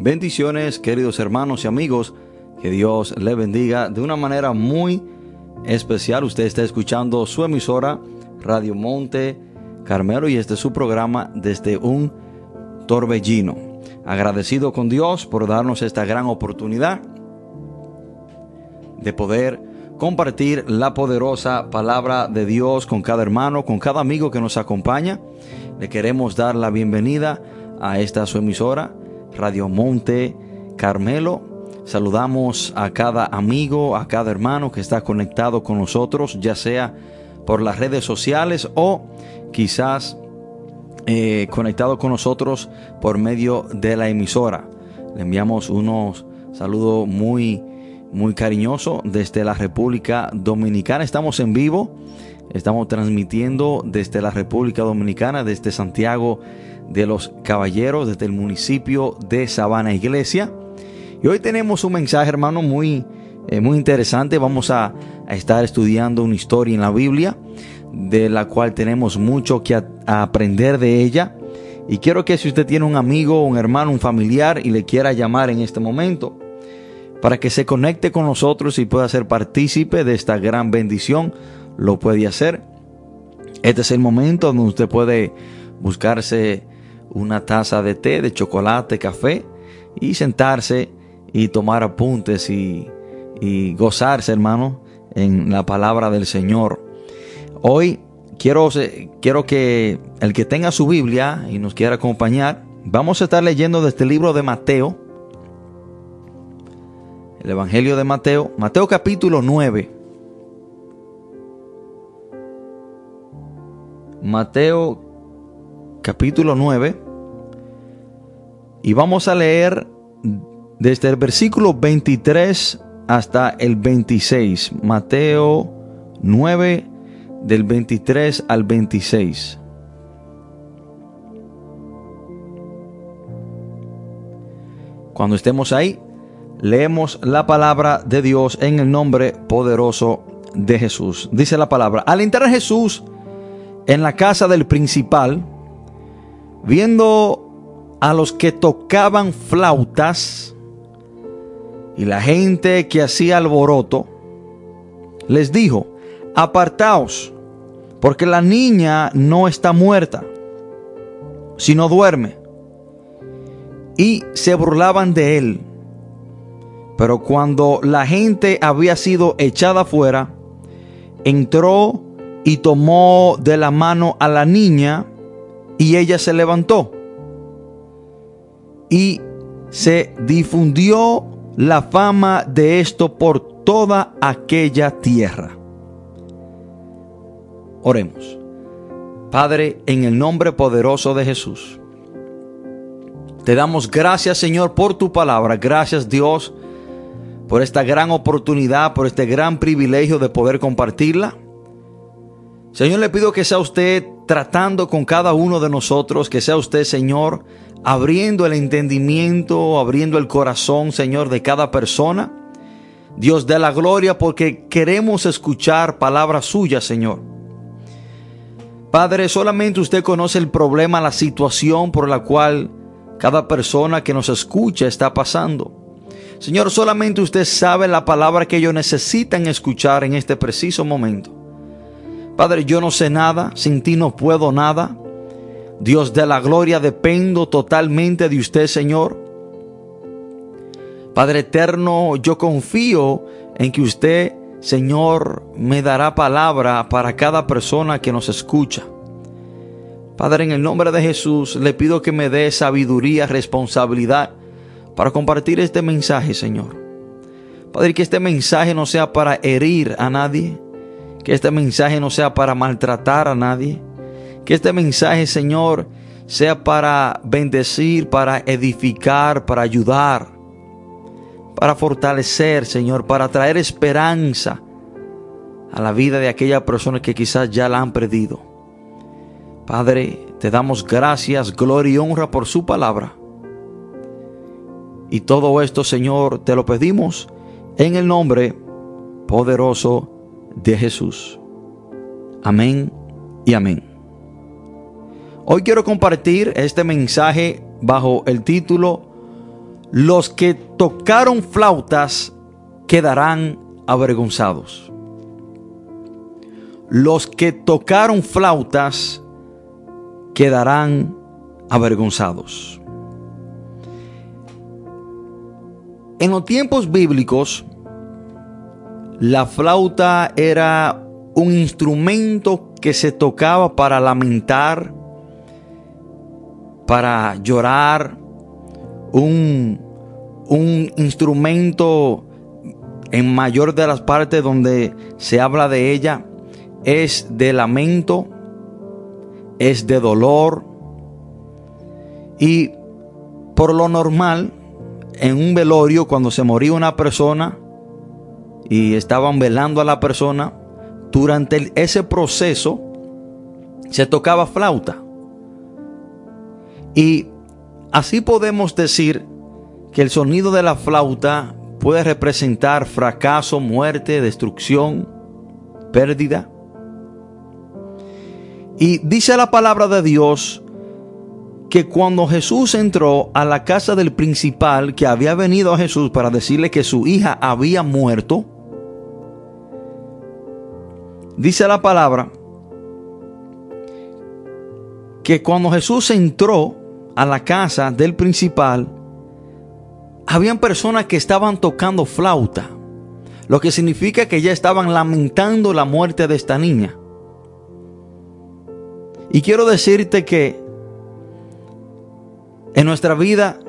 Bendiciones, queridos hermanos y amigos. Que Dios le bendiga de una manera muy especial. Usted está escuchando su emisora Radio Monte Carmelo y este es su programa desde un torbellino. Agradecido con Dios por darnos esta gran oportunidad de poder compartir la poderosa palabra de Dios con cada hermano, con cada amigo que nos acompaña. Le queremos dar la bienvenida a esta su emisora, Radio Monte Carmelo. Saludamos a cada amigo, a cada hermano que está conectado con nosotros, ya sea por las redes sociales o quizás eh, conectado con nosotros por medio de la emisora. Le enviamos unos saludos muy, muy cariñosos desde la República Dominicana. Estamos en vivo, estamos transmitiendo desde la República Dominicana, desde Santiago de los Caballeros, desde el municipio de Sabana Iglesia. Y hoy tenemos un mensaje, hermano, muy, eh, muy interesante. Vamos a, estar estudiando una historia en la Biblia, de la cual tenemos mucho que aprender de ella. Y quiero que si usted tiene un amigo, un hermano, un familiar y le quiera llamar en este momento, para que se conecte con nosotros y pueda ser partícipe de esta gran bendición, lo puede hacer. Este es el momento donde usted puede buscarse una taza de té, de chocolate, café y sentarse y tomar apuntes y, y gozarse, hermano, en la palabra del Señor. Hoy quiero, quiero que el que tenga su Biblia y nos quiera acompañar, vamos a estar leyendo desde el libro de Mateo, el Evangelio de Mateo, Mateo capítulo 9. Mateo capítulo 9 y vamos a leer desde el versículo 23 hasta el 26. Mateo 9 del 23 al 26. Cuando estemos ahí, leemos la palabra de Dios en el nombre poderoso de Jesús. Dice la palabra, al entrar Jesús en la casa del principal, viendo a los que tocaban flautas y la gente que hacía alboroto, les dijo, apartaos, porque la niña no está muerta, sino duerme. Y se burlaban de él. Pero cuando la gente había sido echada fuera, entró y tomó de la mano a la niña y ella se levantó. Y se difundió la fama de esto por toda aquella tierra. Oremos. Padre, en el nombre poderoso de Jesús, te damos gracias Señor por tu palabra. Gracias Dios por esta gran oportunidad, por este gran privilegio de poder compartirla. Señor, le pido que sea usted tratando con cada uno de nosotros, que sea usted, Señor, abriendo el entendimiento, abriendo el corazón, Señor, de cada persona. Dios de la gloria, porque queremos escuchar palabras suyas, Señor. Padre, solamente usted conoce el problema, la situación por la cual cada persona que nos escucha está pasando. Señor, solamente usted sabe la palabra que ellos necesitan escuchar en este preciso momento. Padre, yo no sé nada, sin ti no puedo nada. Dios de la gloria, dependo totalmente de usted, Señor. Padre eterno, yo confío en que usted, Señor, me dará palabra para cada persona que nos escucha. Padre, en el nombre de Jesús, le pido que me dé sabiduría, responsabilidad para compartir este mensaje, Señor. Padre, que este mensaje no sea para herir a nadie, que este mensaje no sea para maltratar a nadie, que este mensaje, Señor, sea para bendecir, para edificar, para ayudar, para fortalecer, Señor, para traer esperanza a la vida de aquella persona que quizás ya la han perdido. Padre, te damos gracias, gloria y honra por su palabra. Y todo esto, Señor, te lo pedimos en el nombre poderoso de Jesús. Amén y amén. Hoy quiero compartir este mensaje bajo el título los que tocaron flautas quedarán avergonzados. Los que tocaron flautas quedarán avergonzados. En los tiempos bíblicos, la flauta era un instrumento que se tocaba para lamentar, para llorar, un, un instrumento en mayor de las partes donde se habla de ella es de lamento, es de dolor. Y por lo normal en un velorio cuando se moría una persona y estaban velando a la persona, durante ese proceso se tocaba flauta. Y así podemos decir que el sonido de la flauta puede representar fracaso, muerte, destrucción, pérdida. Y dice la palabra de Dios que cuando Jesús entró a la casa del principal que había venido a Jesús para decirle que su hija había muerto, dice la palabra que cuando Jesús entró a la casa del principal, habían personas que estaban tocando flauta, lo que significa que ya estaban lamentando la muerte de esta niña. Y quiero decirte que en nuestra vida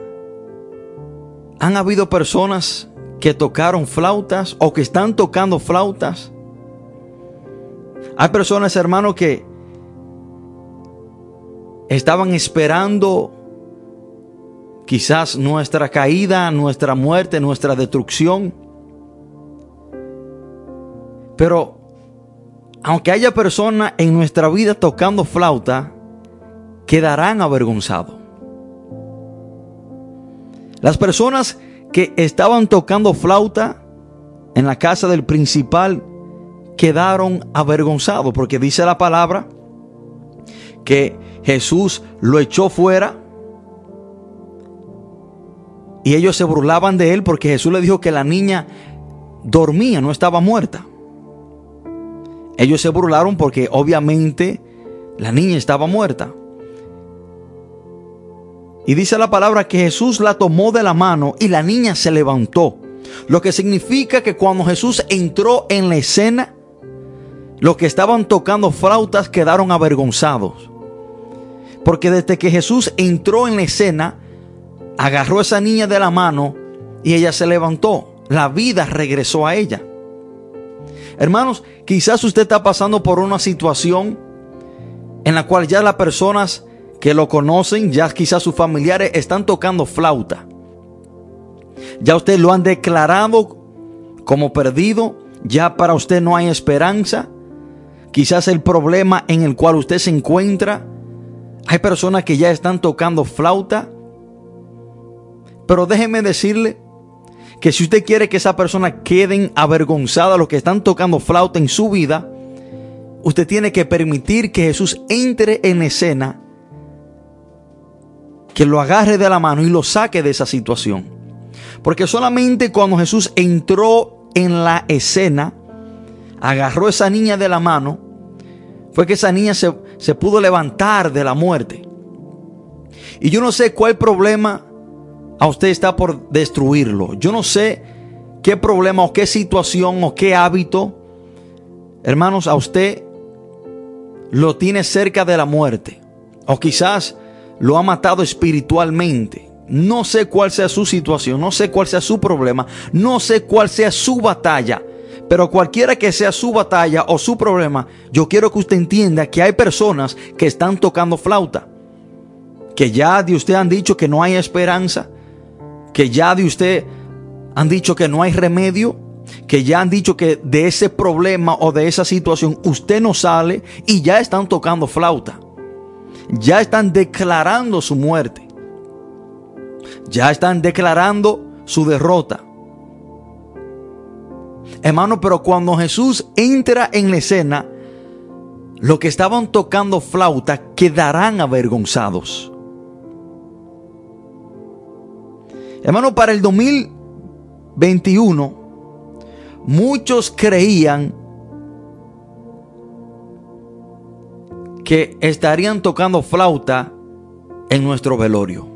han habido personas que tocaron flautas o que están tocando flautas hay personas, hermano, que estaban esperando quizás nuestra caída, nuestra muerte, nuestra destrucción. Pero aunque haya personas en nuestra vida tocando flauta, quedarán avergonzados. Las personas que estaban tocando flauta en la casa del principal quedaron avergonzados, porque dice la palabra que Jesús lo echó fuera y ellos se burlaban de él porque Jesús le dijo que la niña dormía, no estaba muerta. Ellos se burlaron porque obviamente la niña estaba muerta. Y dice la palabra que Jesús la tomó de la mano y la niña se levantó. Lo que significa que cuando Jesús entró en la escena, los que estaban tocando flautas quedaron avergonzados. Porque desde que Jesús entró en la escena, agarró a esa niña de la mano y ella se levantó. La vida regresó a ella. Hermanos, quizás usted está pasando por una situación en la cual ya las personas que lo conocen, ya quizás sus familiares están tocando flauta. Ya usted lo han declarado como perdido, ya para usted no hay esperanza. Quizás el problema en el cual usted se encuentra, hay personas que ya están tocando flauta. Pero déjeme decirle que si usted quiere que esa persona queden avergonzada los que están tocando flauta en su vida, usted tiene que permitir que Jesús entre en escena, que lo agarre de la mano y lo saque de esa situación. Porque solamente cuando Jesús entró en la escena, agarró esa niña de la mano, fue que esa niña se, se pudo levantar de la muerte. Y yo no sé cuál problema a usted está por destruirlo. Yo no sé qué problema o qué situación o qué hábito, hermanos, a usted lo tiene cerca de la muerte. O quizás lo ha matado espiritualmente. No sé cuál sea su situación, no sé cuál sea su problema, no sé cuál sea su batalla. Pero cualquiera que sea su batalla o su problema, yo quiero que usted entienda que hay personas que están tocando flauta. Que ya de usted han dicho que no hay esperanza. Que ya de usted han dicho que no hay remedio. Que ya han dicho que de ese problema o de esa situación usted no sale y ya están tocando flauta. Ya están declarando su muerte. Ya están declarando su derrota. Hermano, pero cuando Jesús entra en la escena, los que estaban tocando flauta quedarán avergonzados. Hermano, para el 2021, muchos creían que estarían tocando flauta en nuestro velorio.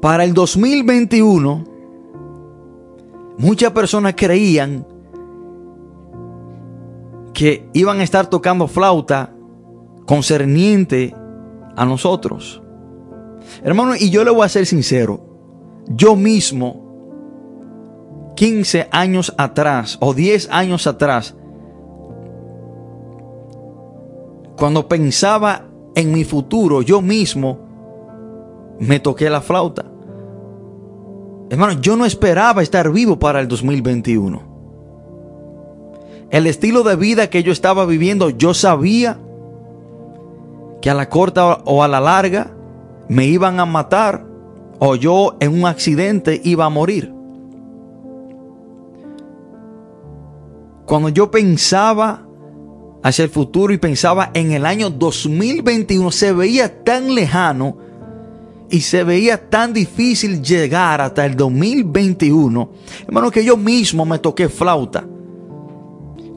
Para el 2021, muchas personas creían que iban a estar tocando flauta concerniente a nosotros. Hermano, y yo le voy a ser sincero, yo mismo, 15 años atrás o 10 años atrás, cuando pensaba en mi futuro, yo mismo me toqué la flauta. Hermano, yo no esperaba estar vivo para el 2021 el estilo de vida que yo estaba viviendo, yo sabía que a la corta o a la larga me iban a matar o yo en un accidente iba a morir. Cuando yo pensaba hacia el futuro y pensaba en el año 2021, se veía tan lejano y se veía tan difícil llegar hasta el 2021, hermano, que yo mismo me toqué flauta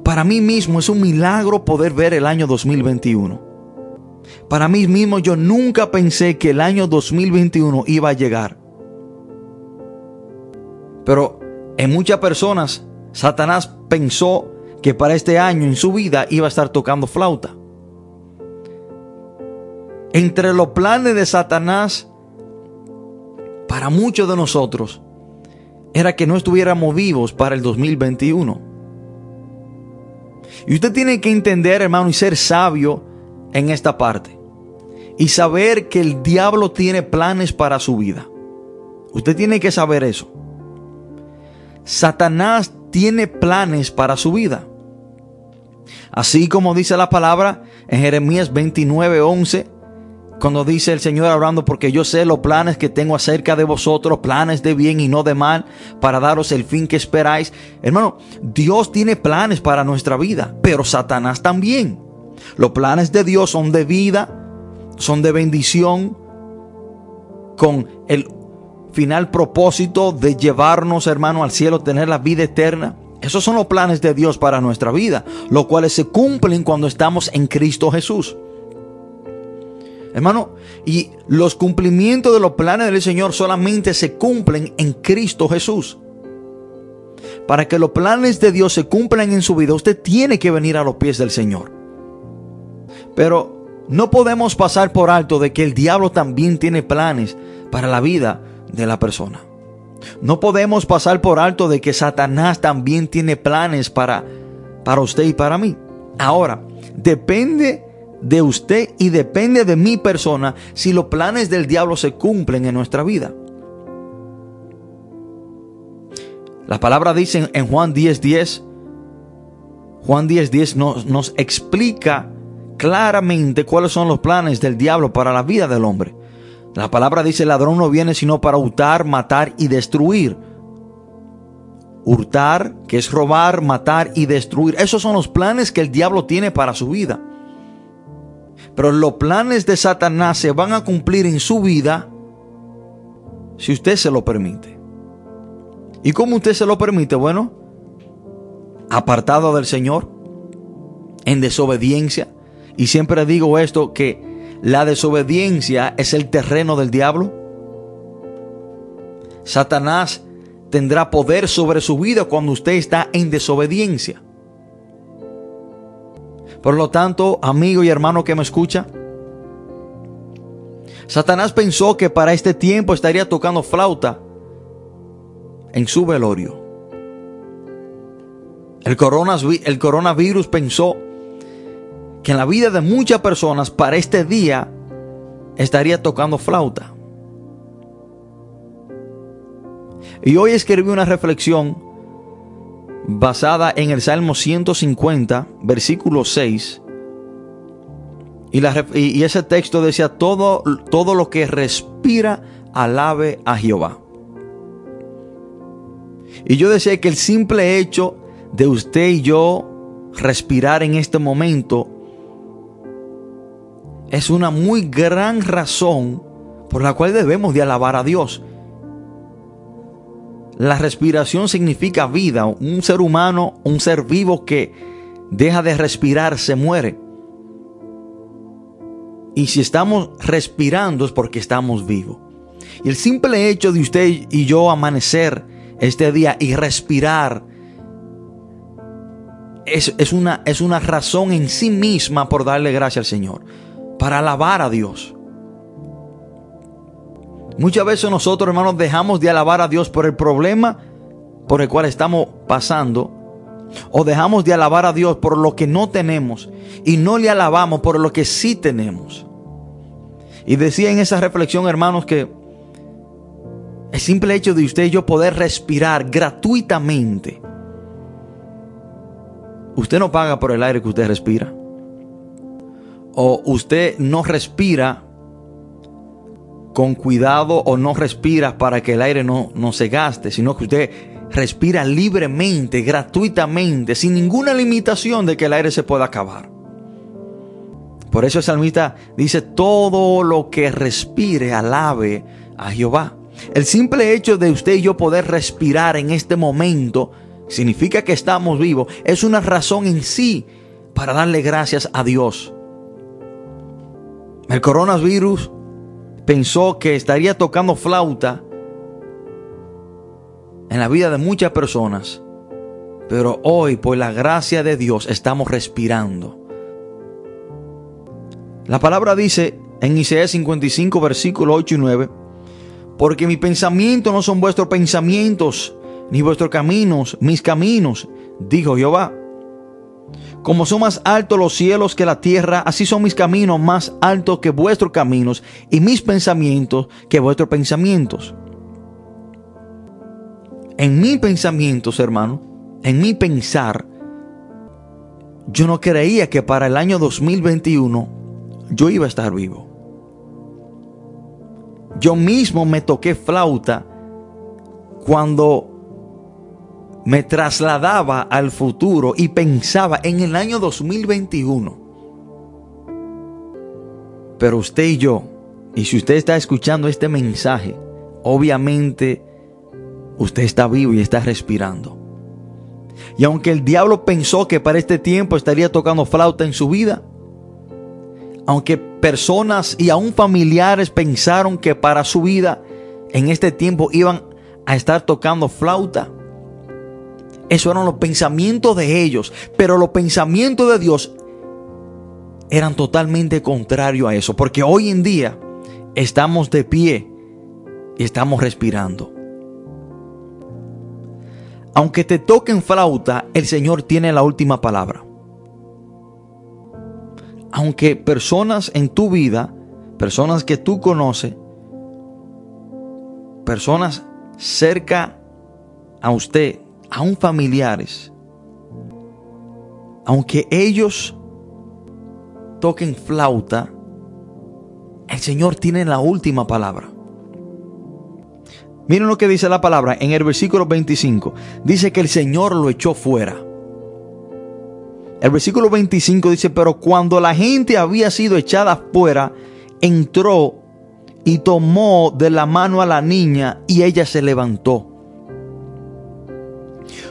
para mí mismo es un milagro poder ver el año 2021. Para mí mismo yo nunca pensé que el año 2021 iba a llegar. Pero en muchas personas, Satanás pensó que para este año en su vida iba a estar tocando flauta. Entre los planes de Satanás, para muchos de nosotros, era que no estuviéramos vivos para el 2021. Y usted tiene que entender, hermano, y ser sabio en esta parte. Y saber que el diablo tiene planes para su vida. Usted tiene que saber eso. Satanás tiene planes para su vida. Así como dice la palabra en Jeremías 29, 11, cuando dice el Señor hablando, porque yo sé los planes que tengo acerca de vosotros, planes de bien y no de mal, para daros el fin que esperáis. Hermano, Dios tiene planes para nuestra vida, pero Satanás también. Los planes de Dios son de vida, son de bendición, con el final propósito de llevarnos, hermano, al cielo, tener la vida eterna. Esos son los planes de Dios para nuestra vida, los cuales se cumplen cuando estamos en Cristo Jesús. Hermano, y los cumplimientos de los planes del Señor solamente se cumplen en Cristo Jesús. Para que los planes de Dios se cumplan en su vida, usted tiene que venir a los pies del Señor. Pero no podemos pasar por alto de que el diablo también tiene planes para la vida de la persona. No podemos pasar por alto de que Satanás también tiene planes para, para usted y para mí. Ahora, depende de usted y depende de mi persona si los planes del diablo se cumplen en nuestra vida. La palabra dice en Juan 10:10, 10, Juan 10:10 10 nos, nos explica claramente cuáles son los planes del diablo para la vida del hombre. La palabra dice, el ladrón no viene sino para hurtar, matar y destruir. Hurtar, que es robar, matar y destruir. Esos son los planes que el diablo tiene para su vida. Pero los planes de Satanás se van a cumplir en su vida si usted se lo permite. ¿Y cómo usted se lo permite? Bueno, apartado del Señor, en desobediencia. Y siempre digo esto, que la desobediencia es el terreno del diablo. Satanás tendrá poder sobre su vida cuando usted está en desobediencia. Por lo tanto, amigo y hermano que me escucha, Satanás pensó que para este tiempo estaría tocando flauta en su velorio. El coronavirus, pensó que en la vida de muchas personas para este día estaría tocando flauta. Y hoy escribí una reflexión basada en el Salmo 150, versículo 6. Y, ese texto decía, todo, todo lo que respira, alabe a Jehová. Y yo decía que el simple hecho de usted y yo respirar en este momento es una muy gran razón por la cual debemos de alabar a Dios la respiración significa vida. Un ser humano, un ser vivo que deja de respirar, se muere. Y si estamos respirando es porque estamos vivos. Y el simple hecho de usted y yo amanecer este día y respirar es, una, es una razón en sí misma por darle gracias al Señor, para alabar a Dios. Muchas veces nosotros, hermanos, dejamos de alabar a Dios por el problema por el cual estamos pasando. O dejamos de alabar a Dios por lo que no tenemos. Y no le alabamos por lo que sí tenemos. Y decía en esa reflexión, hermanos, que el simple hecho de usted y yo poder respirar gratuitamente. Usted no paga por el aire que usted respira. O usted no respira con cuidado o no respira para que el aire no, no se gaste, sino que usted respira libremente, gratuitamente, sin ninguna limitación de que el aire se pueda acabar. Por eso el salmista dice, todo lo que respire, alabe a Jehová. El simple hecho de usted y yo poder respirar en este momento significa que estamos vivos. Es una razón en sí para darle gracias a Dios. El coronavirus pensó que estaría tocando flauta en la vida de muchas personas. Pero hoy, por la gracia de Dios, estamos respirando. La palabra dice en Isaías 55, versículos 8 y 9, porque mis pensamientos no son vuestros pensamientos, ni vuestros caminos, mis caminos, dijo Jehová. Como son más altos los cielos que la tierra, así son mis caminos más altos que vuestros caminos y mis pensamientos que vuestros pensamientos. En mis pensamientos, hermano, en mi pensar, yo no creía que para el año 2021 yo iba a estar vivo. Yo mismo me toqué flauta cuando me trasladaba al futuro y pensaba en el año 2021. Pero usted y yo, y si usted está escuchando este mensaje, obviamente usted está vivo y está respirando. Y aunque el diablo pensó que para este tiempo estaría tocando flauta en su vida, aunque personas y aún familiares pensaron que para su vida en este tiempo iban a estar tocando flauta, eso eran los pensamientos de ellos. Pero los pensamientos de Dios eran totalmente contrarios a eso. Porque hoy en día estamos de pie y estamos respirando. Aunque te toquen flauta, el Señor tiene la última palabra. Aunque personas en tu vida, personas que tú conoces, personas cerca a usted, aún familiares, aunque ellos toquen flauta, el Señor tiene la última palabra. Miren lo que dice la palabra en el versículo 25. Dice que el Señor lo echó fuera. El versículo 25 dice, pero cuando la gente había sido echada fuera, entró y tomó de la mano a la niña y ella se levantó.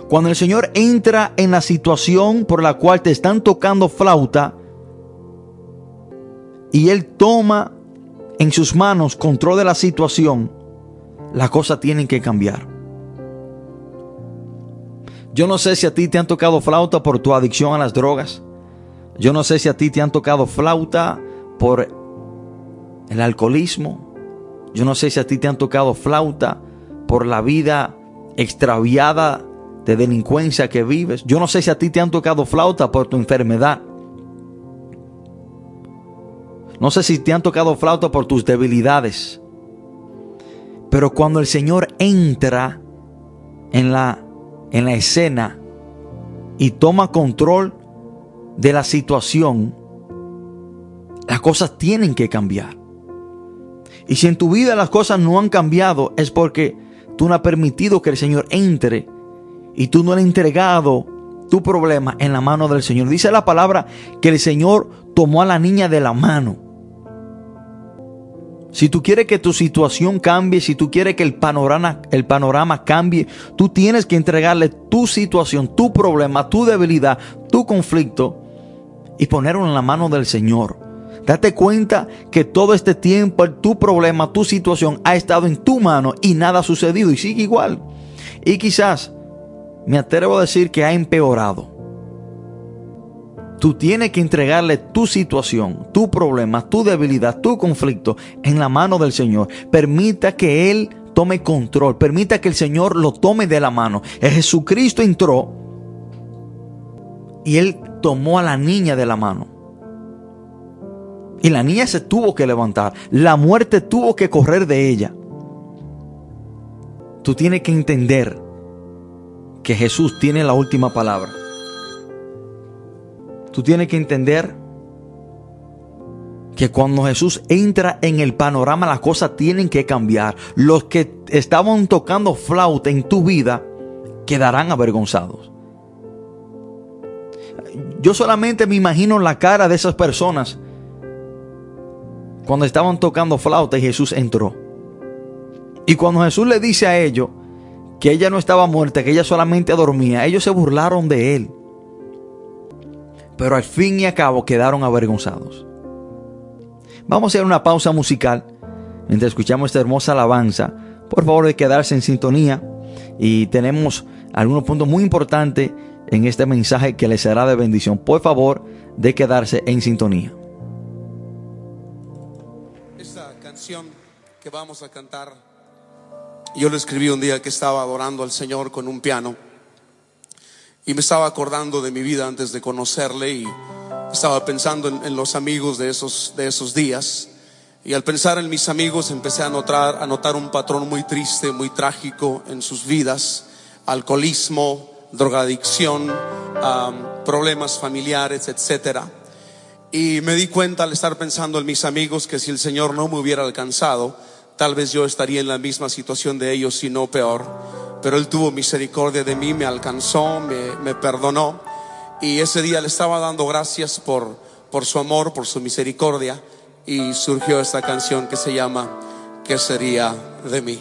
Cuando el Señor entra en la situación por la cual te están tocando flauta y Él toma en sus manos control de la situación, las cosas tienen que cambiar. Yo no sé si a ti te han tocado flauta por tu adicción a las drogas. Yo no sé si a ti te han tocado flauta por el alcoholismo. Yo no sé si a ti te han tocado flauta por la vida extraviada de delincuencia que vives. Yo no sé si a ti te han tocado flauta por tu enfermedad. No sé si te han tocado flauta por tus debilidades. Pero cuando el Señor entra en la, en la escena y toma control de la situación, las cosas tienen que cambiar. Y si en tu vida las cosas no han cambiado, es porque tú no has permitido que el Señor entre y tú no le has entregado tu problema en la mano del Señor. Dice la palabra que el Señor tomó a la niña de la mano. Si tú quieres que tu situación cambie, si tú quieres que el panorama, el panorama cambie, tú tienes que entregarle tu situación, tu problema, tu debilidad, tu conflicto y ponerlo en la mano del Señor. Date cuenta que todo este tiempo tu problema, tu situación ha estado en tu mano y nada ha sucedido y sigue igual. Y quizás me atrevo a decir que ha empeorado. Tú tienes que entregarle tu situación, tu problema, tu debilidad, tu conflicto en la mano del Señor. Permita que Él tome control. Permita que el Señor lo tome de la mano. Jesucristo entró y Él tomó a la niña de la mano. Y la niña se tuvo que levantar. La muerte tuvo que correr de ella. Tú tienes que entender que Jesús tiene la última palabra. Tú tienes que entender que cuando Jesús entra en el panorama las cosas tienen que cambiar. Los que estaban tocando flauta en tu vida quedarán avergonzados. Yo solamente me imagino la cara de esas personas cuando estaban tocando flauta y Jesús entró. Y cuando Jesús le dice a ellos que ella no estaba muerta, que ella solamente dormía, ellos se burlaron de él pero al fin y a cabo quedaron avergonzados. Vamos a hacer una pausa musical mientras escuchamos esta hermosa alabanza. Por favor, de quedarse en sintonía y tenemos algunos puntos muy importantes en este mensaje que les será de bendición. Por favor, de quedarse en sintonía. Esta canción que vamos a cantar, yo la escribí un día que estaba adorando al Señor con un piano. Y me estaba acordando de mi vida antes de conocerle y estaba pensando en, los amigos de esos, de esos días. Y al pensar en mis amigos empecé a notar, a notar un patrón muy triste, muy trágico en sus vidas. Alcoholismo, drogadicción, problemas familiares, etcétera. Y me di cuenta al estar pensando en mis amigos que si el Señor no me hubiera alcanzado, tal vez yo estaría en la misma situación de ellos, si no peor pero Él tuvo misericordia de mí, me alcanzó, me, perdonó. Y ese día le estaba dando gracias por, por su amor, por su misericordia. Y surgió esta canción que se llama ¿Qué sería de mí?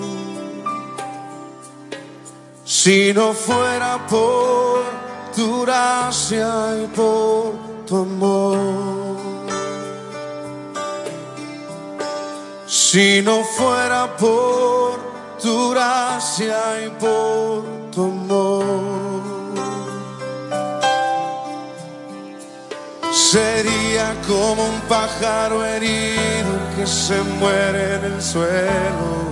Si no fuera por tu gracia y por tu amor. Si no fuera por tu gracia y por tu amor. Sería como un pájaro herido que se muere en el suelo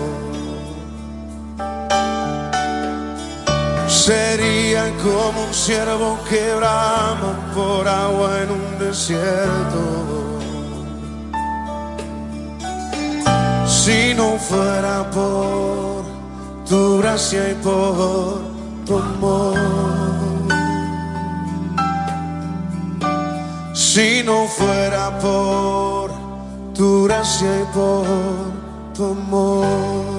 Sería como un ciervo que por agua en un desierto. Si no fuera por tu gracia y por tu amor. Si no fuera por tu gracia y por tu amor.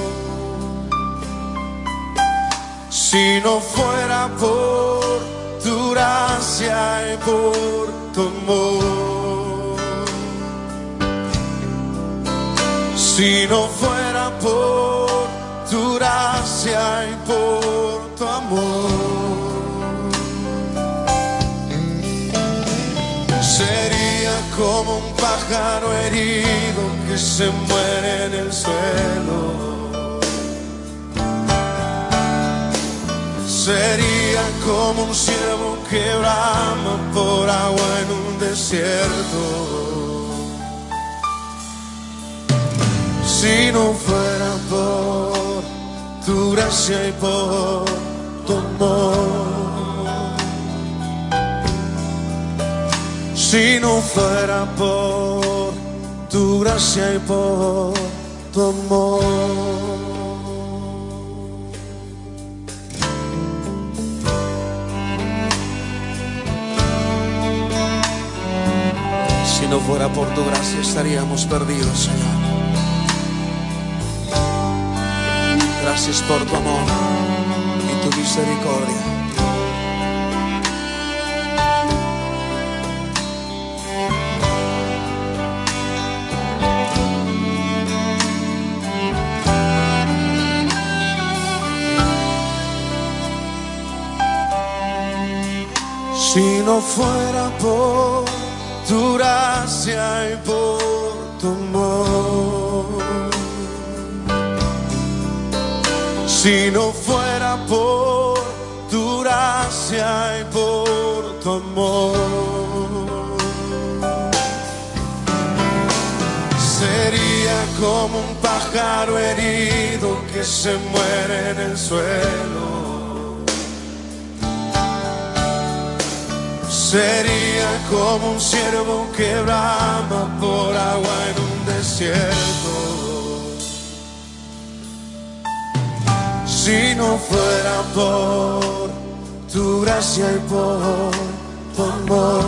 Si no fuera por tu gracia y por tu amor. Si no fuera por tu gracia y por tu amor. Sería como un pájaro herido que se muere en el suelo. Sería como un cielo que brama por agua en un desierto. Si no fuera por tu gracia y por tu amor. Si no fuera por tu gracia y por tu amor. Si no fuera por tu gracia estaríamos perdidos, Señor. Gracias por tu amor y tu misericordia. Si no fuera por tu gracia y por tu amor. Si no fuera por tu gracia y por tu amor. Sería como un pájaro herido que se muere en el suelo. Sería como un ciervo que brama por agua en un desierto. Si no fuera por tu gracia y por tu amor.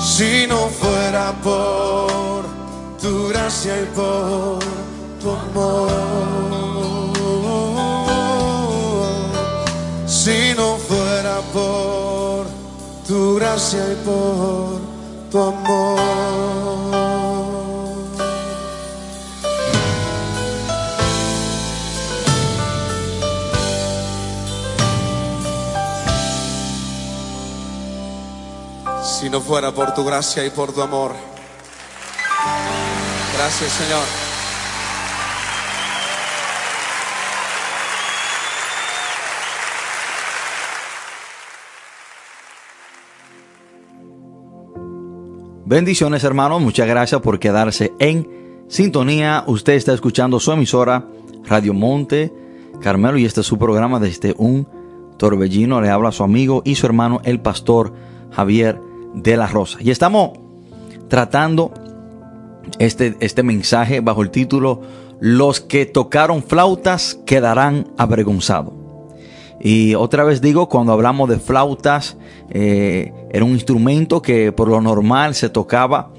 Si no fuera por tu gracia y por tu amor. Tu gracia y por tu amor. Si no fuera por tu gracia y por tu amor. Gracias, Señor. Bendiciones hermanos, muchas gracias por quedarse en sintonía. Usted está escuchando su emisora Radio Monte Carmelo y este es su programa desde un torbellino. Le habla a su amigo y su hermano el pastor Javier de la Rosa. Y estamos tratando este, este mensaje bajo el título Los que tocaron flautas quedarán avergonzados. Y otra vez digo, cuando hablamos de flautas, eh, era un instrumento que por lo normal se tocaba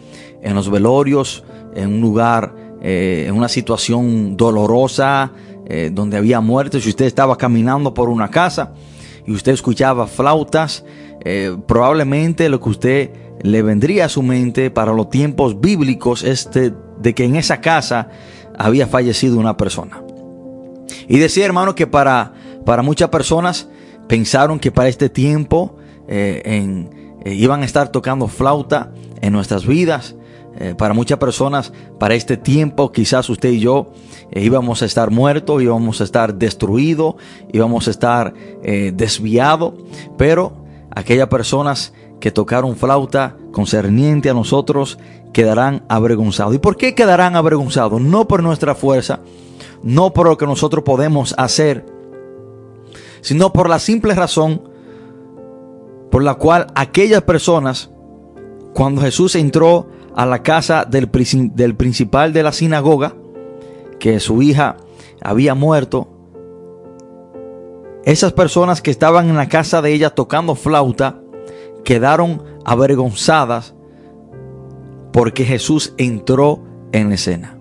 en los velorios, en un lugar, eh, en una situación dolorosa, eh, donde había muerte. Si usted estaba caminando por una casa y usted escuchaba flautas, probablemente lo que usted le vendría a su mente para los tiempos bíblicos es de, de que en esa casa había fallecido una persona. Y decía, hermano, que para para muchas personas pensaron que para este tiempo eh, en, eh, iban a estar tocando flauta en nuestras vidas. Eh, para muchas personas, para este tiempo, quizás usted y yo íbamos a estar muertos, íbamos a estar destruidos, íbamos a estar desviados. Pero aquellas personas que tocaron flauta concerniente a nosotros quedarán avergonzados. ¿Y por qué quedarán avergonzados? No por nuestra fuerza, no por lo que nosotros podemos hacer, sino por la simple razón por la cual aquellas personas, cuando Jesús entró a la casa del, del principal de la sinagoga, que su hija había muerto, esas personas que estaban en la casa de ella tocando flauta, quedaron avergonzadas porque Jesús entró en escena.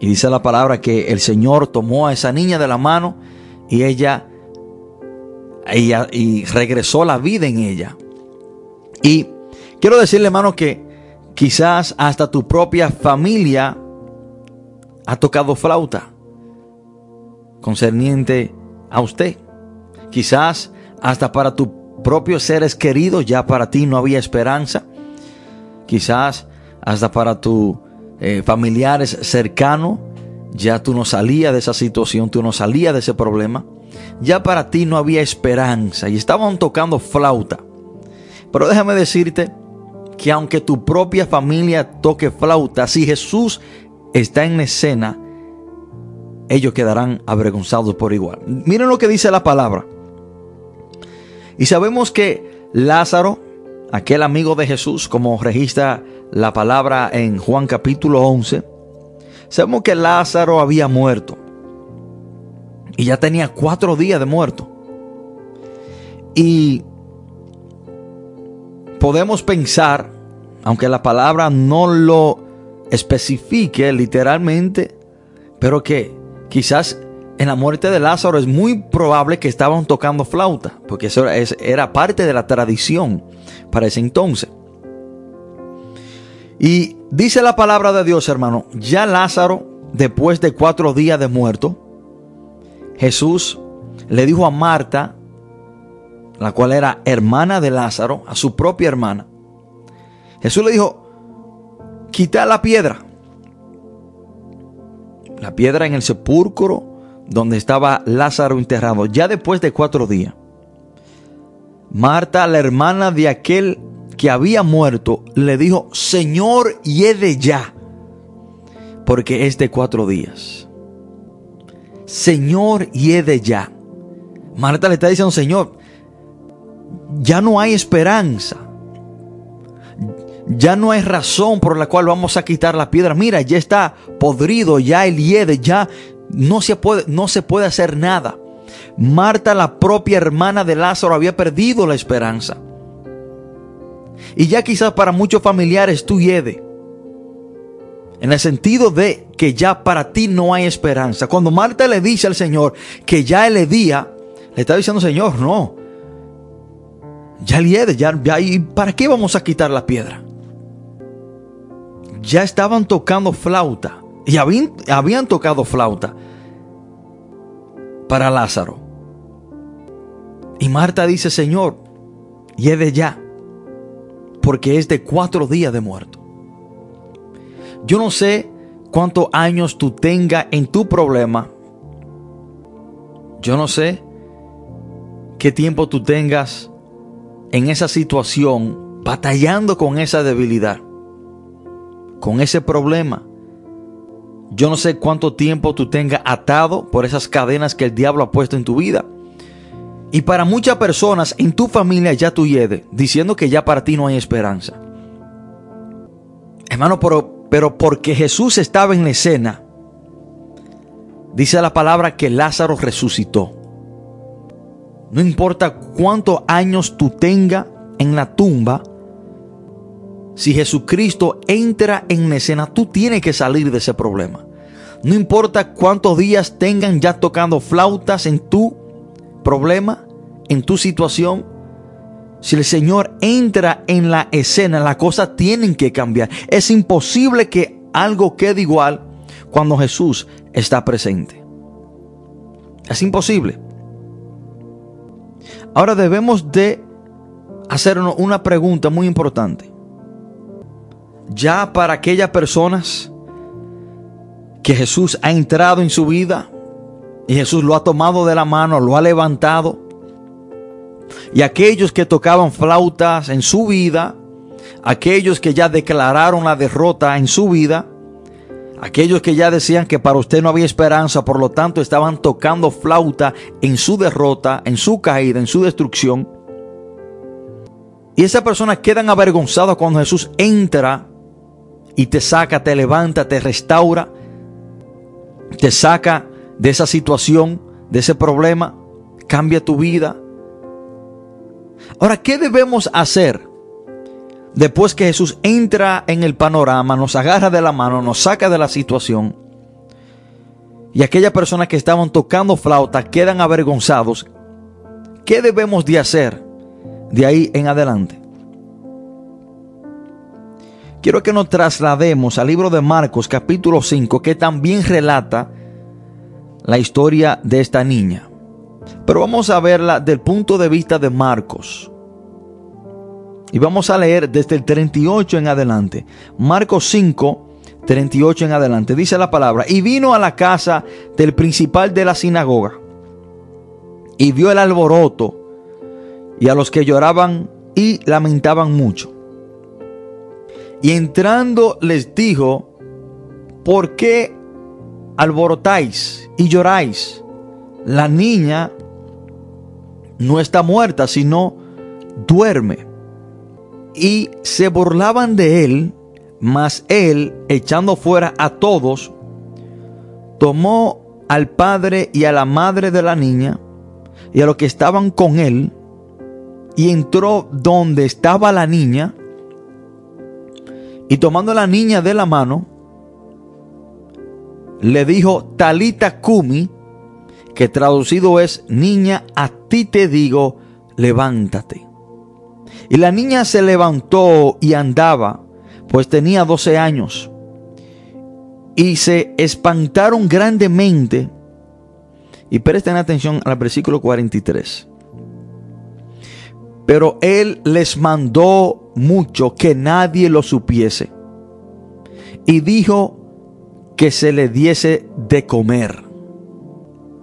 Y dice la palabra que el Señor tomó a esa niña de la mano y ella, ella y regresó la vida en ella. Y quiero decirle, hermano, que quizás hasta tu propia familia ha tocado flauta concerniente a usted. Quizás hasta para tus propios seres queridos ya para ti no había esperanza. Quizás hasta para tus eh, familiares cercanos ya tú no salías de esa situación, tú no salías de ese problema. Ya para ti no había esperanza y estaban tocando flauta. Pero déjame decirte que aunque tu propia familia toque flauta, si Jesús está en escena, ellos quedarán avergonzados por igual. Miren lo que dice la palabra. Y sabemos que Lázaro, aquel amigo de Jesús, como registra la palabra en Juan capítulo 11, sabemos que Lázaro había muerto. Y ya tenía cuatro días de muerto. Y podemos pensar, aunque la palabra no lo especifique literalmente, pero que quizás en la muerte de Lázaro es muy probable que estaban tocando flauta, porque eso era parte de la tradición para ese entonces. Y dice la palabra de Dios, hermano, ya Lázaro, después de cuatro días de muerto, Jesús le dijo a Marta, la cual era hermana de Lázaro, a su propia hermana, Jesús le dijo, quita la piedra. La piedra en el sepulcro donde estaba Lázaro enterrado, ya después de cuatro días. Marta, la hermana de aquel que había muerto, le dijo, Señor, hiede ya, porque es de cuatro días. Señor, hiede ya. Marta le está diciendo, Señor, ya no hay esperanza. Ya no hay razón por la cual vamos a quitar la piedra. Mira, ya está podrido, ya el hiede, ya no se puede, no se puede hacer nada. Marta, la propia hermana de Lázaro, había perdido la esperanza. Y ya quizás para muchos familiares tú hiede. En el sentido de que ya para ti no hay esperanza. Cuando Marta le dice al Señor que ya el día, le está diciendo, Señor, no. Ya el hiede, ya, ya, ¿y para qué vamos a quitar la piedra? Ya estaban tocando flauta. Y habían, tocado flauta para Lázaro. Y Marta dice, Señor, lleve ya, porque es de cuatro días de muerto. Yo no sé cuántos años tú tengas en tu problema. Yo no sé qué tiempo tú tengas en esa situación, batallando con esa debilidad, con ese problema. Yo no sé cuánto tiempo tú tengas atado por esas cadenas que el diablo ha puesto en tu vida. Y para muchas personas en tu familia ya tú lleves, diciendo que ya para ti no hay esperanza. Hermano, pero, pero porque Jesús estaba en la escena, dice la palabra que Lázaro resucitó. No importa cuántos años tú tengas en la tumba, si Jesucristo entra en escena, tú tienes que salir de ese problema. No importa cuántos días tengan ya tocando flautas en tu problema, en tu situación. Si el Señor entra en la escena, las cosas tienen que cambiar. Es imposible que algo quede igual cuando Jesús está presente. Es imposible. Ahora debemos de hacernos una pregunta muy importante ya para aquellas personas que Jesús ha entrado en su vida y Jesús lo ha tomado de la mano, lo ha levantado. Y aquellos que tocaban flautas en su vida, aquellos que ya declararon la derrota en su vida, aquellos que ya decían que para usted no había esperanza, por lo tanto estaban tocando flauta en su derrota, en su caída, en su destrucción. Y esas personas quedan avergonzadas cuando Jesús entra y te saca, te levanta, te restaura, te saca de esa situación, de ese problema, cambia tu vida. Ahora, ¿qué debemos hacer después que Jesús entra en el panorama, nos agarra de la mano, nos saca de la situación, y aquellas personas que estaban tocando flauta quedan avergonzados, ¿qué debemos de hacer de ahí en adelante? Quiero que nos traslademos al libro de Marcos capítulo 5 que también relata la historia de esta niña. Pero vamos a verla del punto de vista de Marcos. Y vamos a leer desde el 38 en adelante. Marcos 5, 38 en adelante. Dice la palabra. Y vino a la casa del principal de la sinagoga. Y vio el alboroto y a los que lloraban y lamentaban mucho. Y entrando les dijo, ¿por qué alborotáis y lloráis? La niña no está muerta, sino duerme. Y se burlaban de él, mas él, echando fuera a todos, tomó al padre y a la madre de la niña y a los que estaban con él, y entró donde estaba la niña, y tomando a la niña de la mano, le dijo, Talita Kumi, que traducido es, niña, a ti te digo, levántate. Y la niña se levantó y andaba, pues tenía 12 años. Y se espantaron grandemente. Y presten atención al versículo 43. Pero él les mandó mucho que nadie lo supiese. Y dijo que se le diese de comer.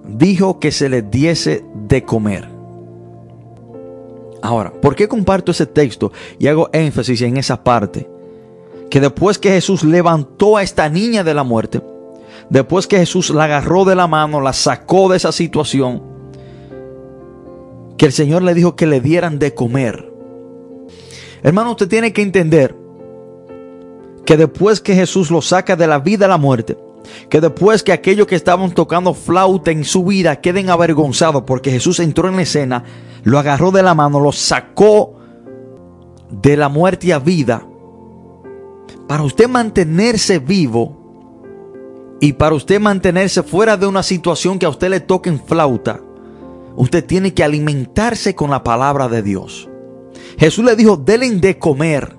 Dijo que se le diese de comer. Ahora, ¿por qué comparto ese texto y hago énfasis en esa parte? Que después que Jesús levantó a esta niña de la muerte, después que Jesús la agarró de la mano, la sacó de esa situación, que el Señor le dijo que le dieran de comer. Hermano, usted tiene que entender que después que Jesús lo saca de la vida a la muerte, que después que aquellos que estaban tocando flauta en su vida queden avergonzados porque Jesús entró en la escena, lo agarró de la mano, lo sacó de la muerte a vida, para usted mantenerse vivo y para usted mantenerse fuera de una situación que a usted le toque en flauta, Usted tiene que alimentarse con la palabra de Dios. Jesús le dijo, denle de comer.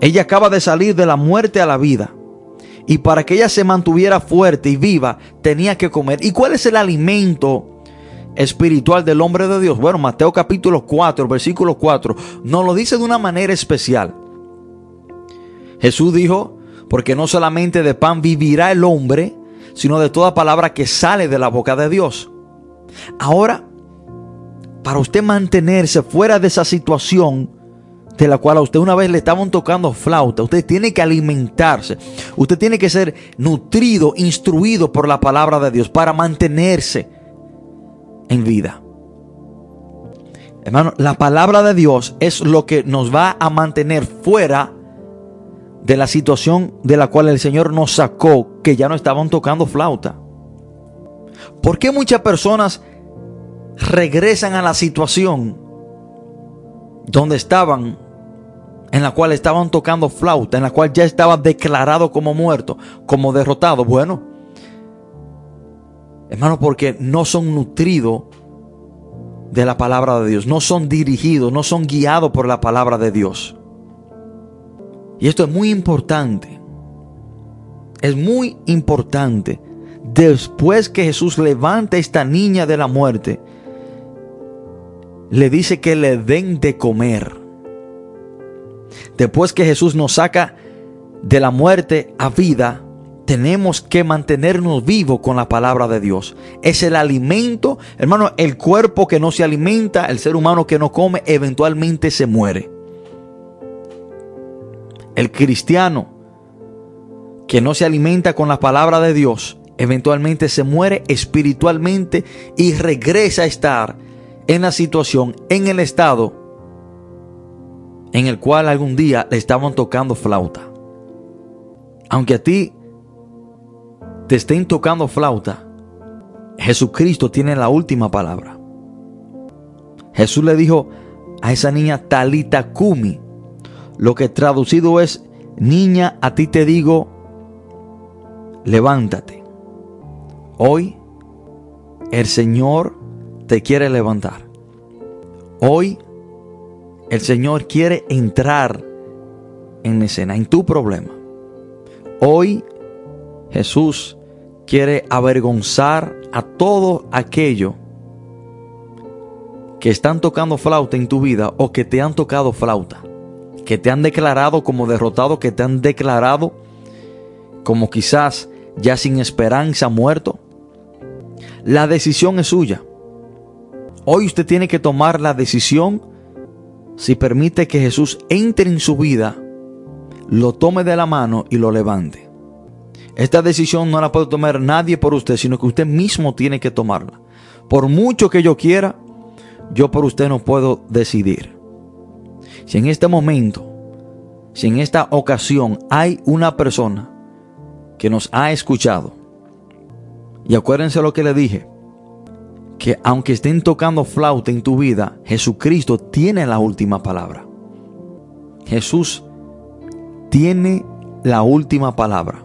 Ella acaba de salir de la muerte a la vida. Y para que ella se mantuviera fuerte y viva, tenía que comer. ¿Y cuál es el alimento espiritual del hombre de Dios? Bueno, Mateo capítulo 4, versículo 4, nos lo dice de una manera especial. Jesús dijo, porque no solamente de pan vivirá el hombre, sino de toda palabra que sale de la boca de Dios. Ahora, para usted mantenerse fuera de esa situación de la cual a usted una vez le estaban tocando flauta, usted tiene que alimentarse, usted tiene que ser nutrido, instruido por la palabra de Dios para mantenerse en vida. Hermano, la palabra de Dios es lo que nos va a mantener fuera de la situación de la cual el Señor nos sacó, que ya no estaban tocando flauta. ¿Por qué muchas personas regresan a la situación donde estaban, en la cual estaban tocando flauta, en la cual ya estaba declarado como muerto, como derrotado? Bueno, hermano, porque no son nutridos de la palabra de Dios, no son dirigidos, no son guiados por la palabra de Dios. Y esto es muy importante. Es muy importante después que Jesús levanta a esta niña de la muerte, le dice que le den de comer. Después que Jesús nos saca de la muerte a vida, tenemos que mantenernos vivos con la palabra de Dios. Es el alimento, hermano, el cuerpo que no se alimenta, el ser humano que no come, eventualmente se muere. El cristiano que no se alimenta con la palabra de Dios, eventualmente se muere espiritualmente y regresa a estar en la situación, en el estado en el cual algún día le estaban tocando flauta. Aunque a ti te estén tocando flauta, Jesucristo tiene la última palabra. Jesús le dijo a esa niña Talita Kumi, lo que traducido es, niña, a ti te digo, levántate. Hoy el Señor te quiere levantar. Hoy el Señor quiere entrar en escena, en tu problema. Hoy Jesús quiere avergonzar a todo aquello que están tocando flauta en tu vida o que te han tocado flauta, que te han declarado como derrotado, que te han declarado como quizás ya sin esperanza, muerto. La decisión es suya. Hoy usted tiene que tomar la decisión si permite que Jesús entre en su vida, lo tome de la mano y lo levante. Esta decisión no la puede tomar nadie por usted, sino que usted mismo tiene que tomarla. Por mucho que yo quiera, yo por usted no puedo decidir. Si en este momento, si en esta ocasión hay una persona que nos ha escuchado, y acuérdense lo que le dije, que aunque estén tocando flauta en tu vida, Jesucristo tiene la última palabra. Jesús tiene la última palabra.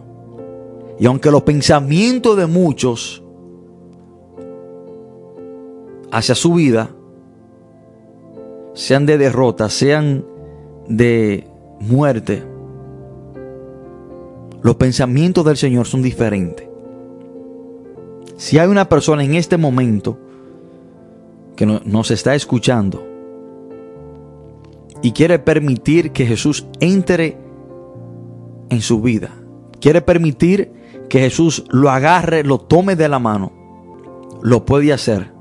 Y aunque los pensamientos de muchos hacia su vida sean de derrota, sean de muerte, los pensamientos del Señor son diferentes. Si hay una persona en este momento que nos está escuchando y quiere permitir que Jesús entre en su vida, quiere permitir que Jesús lo agarre, lo tome de la mano, lo puede hacer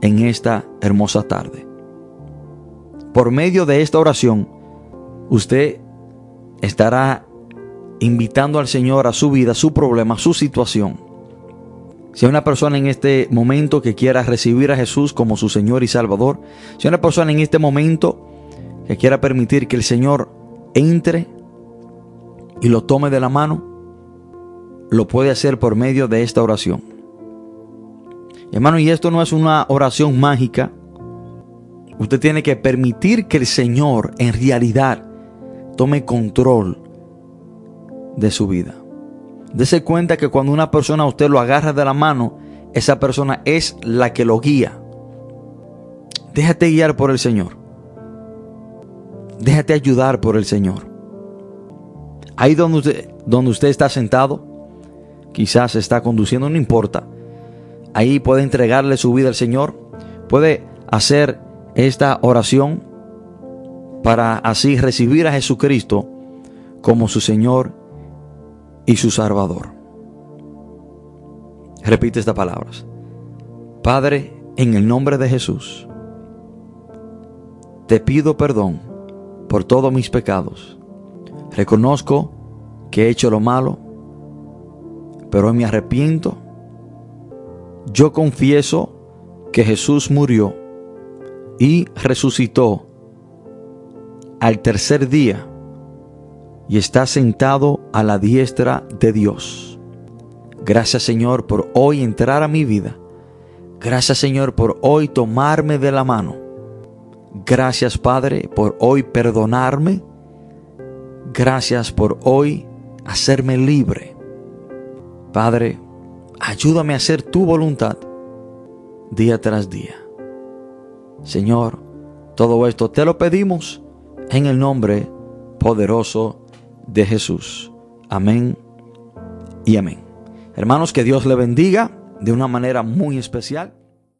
en esta hermosa tarde por medio de esta oración, usted estará invitando al Señor a su vida, su problema, su situación. Si hay una persona en este momento que quiera recibir a Jesús como su Señor y Salvador, si hay una persona en este momento que quiera permitir que el Señor entre y lo tome de la mano, lo puede hacer por medio de esta oración. Hermano, y esto no es una oración mágica, Usted tiene que permitir que el Señor en realidad tome control de su vida. Dese cuenta que cuando una persona usted lo agarra de la mano, esa persona es la que lo guía. Déjate guiar por el Señor. Déjate ayudar por el Señor. Ahí donde usted, donde usted está sentado, quizás está conduciendo, no importa. Ahí puede entregarle su vida al Señor. Puede hacer esta oración para así recibir a Jesucristo como su Señor y su Salvador. Repite estas palabras. Padre, en el nombre de Jesús, te pido perdón por todos mis pecados. Reconozco que he hecho lo malo, pero me arrepiento. Yo confieso que Jesús murió y resucitó al tercer día y está sentado a la diestra de Dios. Gracias Señor por hoy entrar a mi vida. Gracias Señor por hoy tomarme de la mano. Gracias Padre por hoy perdonarme. Gracias por hoy hacerme libre. Padre, ayúdame a hacer tu voluntad día tras día. Señor, todo esto te lo pedimos en el nombre poderoso de Jesús. Amén y amén. Hermanos, que Dios le bendiga de una manera muy especial.